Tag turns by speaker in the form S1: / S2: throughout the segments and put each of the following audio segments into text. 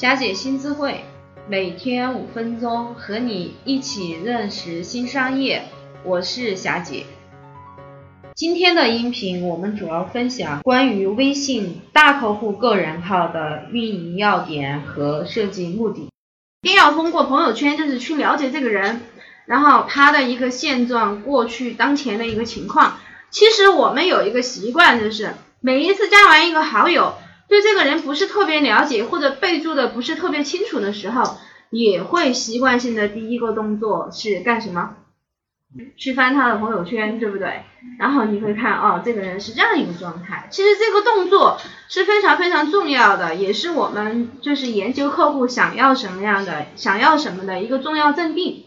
S1: 霞姐新智慧，每天五分钟，和你一起认识新商业。我是霞姐。今天的音频我们主要分享关于微信大客户个人号的运营要点和设计目的。一定要通过朋友圈，就是去了解这个人，然后他的一个现状、过去、当前的一个情况。其实我们有一个习惯，就是每一次加完一个好友。对这个人不是特别了解，或者备注的不是特别清楚的时候，也会习惯性的第一个动作是干什么？去翻他的朋友圈，对不对？然后你会看，哦，这个人是这样一个状态。其实这个动作是非常非常重要的，也是我们就是研究客户想要什么样的、想要什么的一个重要阵地。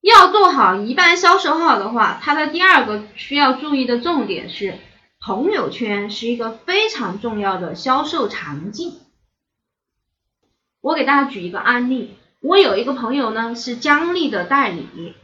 S1: 要做好一般销售号的话，它的第二个需要注意的重点是。朋友圈是一个非常重要的销售场景。我给大家举一个案例，我有一个朋友呢是姜丽的代理，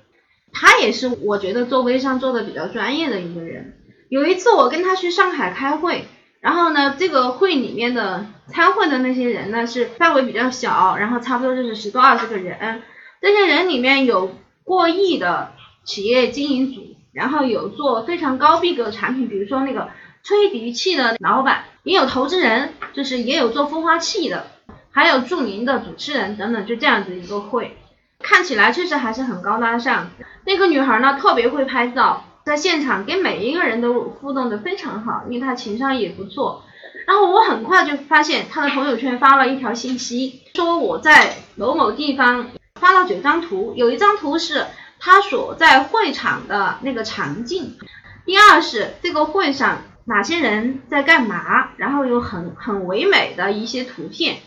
S1: 他也是我觉得做微商做的比较专业的一个人。有一次我跟他去上海开会，然后呢这个会里面的参会的那些人呢是范围比较小，然后差不多就是十多二十个人，这些人里面有过亿的企业经营组。然后有做非常高逼格的产品，比如说那个吹笛器的老板，也有投资人，就是也有做孵化器的，还有著名的主持人等等，就这样子一个会，看起来确实还是很高大上。那个女孩呢特别会拍照，在现场跟每一个人都互动的非常好，因为她情商也不错。然后我很快就发现她的朋友圈发了一条信息，说我在某某地方发了九张图，有一张图是。他所在会场的那个场景，第二是这个会上哪些人在干嘛，然后有很很唯美的一些图片，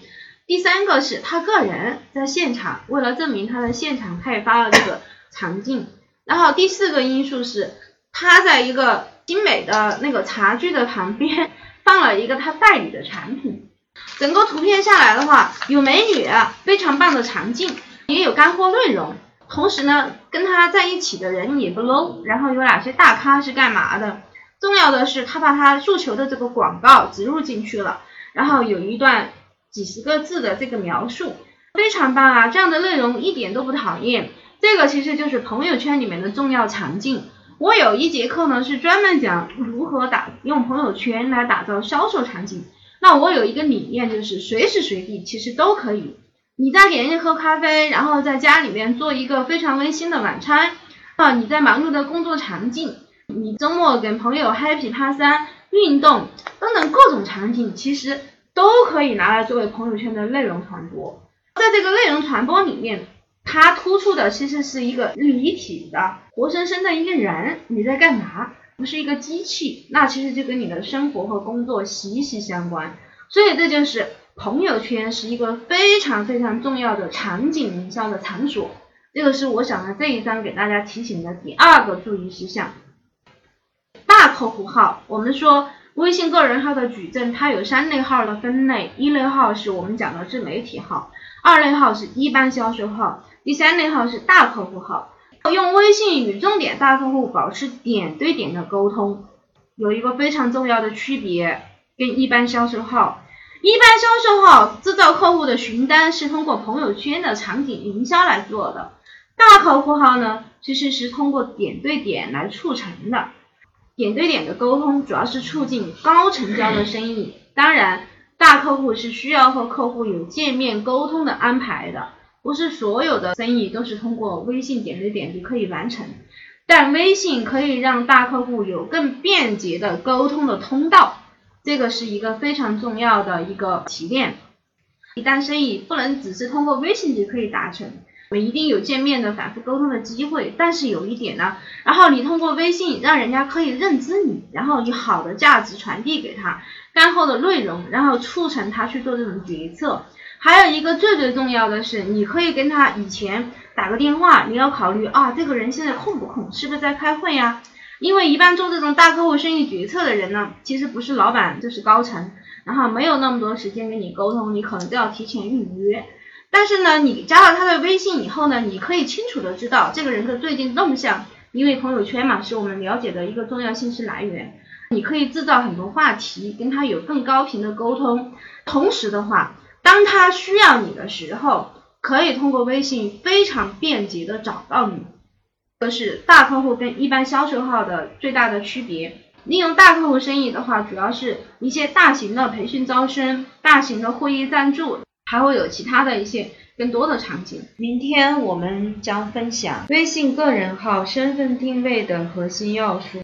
S1: 第三个是他个人在现场，为了证明他在现场，他也发了这个场景，然后第四个因素是他在一个精美的那个茶具的旁边放了一个他代理的产品，整个图片下来的话，有美女，非常棒的场景，也有干货内容。同时呢，跟他在一起的人也不 low，然后有哪些大咖是干嘛的？重要的是他把他诉求的这个广告植入进去了，然后有一段几十个字的这个描述，非常棒啊！这样的内容一点都不讨厌。这个其实就是朋友圈里面的重要场景。我有一节课呢是专门讲如何打用朋友圈来打造销售场景。那我有一个理念就是随时随地其实都可以。你在给人家喝咖啡，然后在家里面做一个非常温馨的晚餐啊！你在忙碌的工作场景，你周末跟朋友 happy 爬山、运动等等各种场景，其实都可以拿来作为朋友圈的内容传播。在这个内容传播里面，它突出的其实是一个立体的、活生生的一个人，你在干嘛？不是一个机器，那其实就跟你的生活和工作息息相关。所以这就是。朋友圈是一个非常非常重要的场景营销的场所，这个是我想在这一章给大家提醒的第二个注意事项。大客户号，我们说微信个人号的矩阵，它有三类号的分类，一类号是我们讲的自媒体号，二类号是一般销售号，第三类号是大客户号。用微信与重点大客户保持点对点的沟通，有一个非常重要的区别，跟一般销售号。一般销售号制造客户的询单是通过朋友圈的场景营销来做的，大客户号呢其实是通过点对点来促成的，点对点的沟通主要是促进高成交的生意。当然，大客户是需要和客户有见面沟通的安排的，不是所有的生意都是通过微信点对点就可以完成，但微信可以让大客户有更便捷的沟通的通道。这个是一个非常重要的一个提炼，一单生意不能只是通过微信就可以达成，我们一定有见面的反复沟通的机会。但是有一点呢，然后你通过微信让人家可以认知你，然后以好的价值传递给他，干货的内容，然后促成他去做这种决策。还有一个最最重要的是，你可以跟他以前打个电话，你要考虑啊，这个人现在空不空，是不是在开会呀？因为一般做这种大客户生意决策的人呢，其实不是老板就是高层，然后没有那么多时间跟你沟通，你可能都要提前预约。但是呢，你加了他的微信以后呢，你可以清楚的知道这个人的最近动向，因为朋友圈嘛是我们了解的一个重要信息来源，你可以制造很多话题，跟他有更高频的沟通。同时的话，
S2: 当他需要你的时候，可以通过微信非常便捷的找到你。这是大客户跟一般销售号的最大的区别。利用大客户生意的话，主要是一些大型的培训招生、大型的会议赞助，还会有其他的一些更多的场景。
S1: 明天我们将分享微信个人号身份定位的核心要素。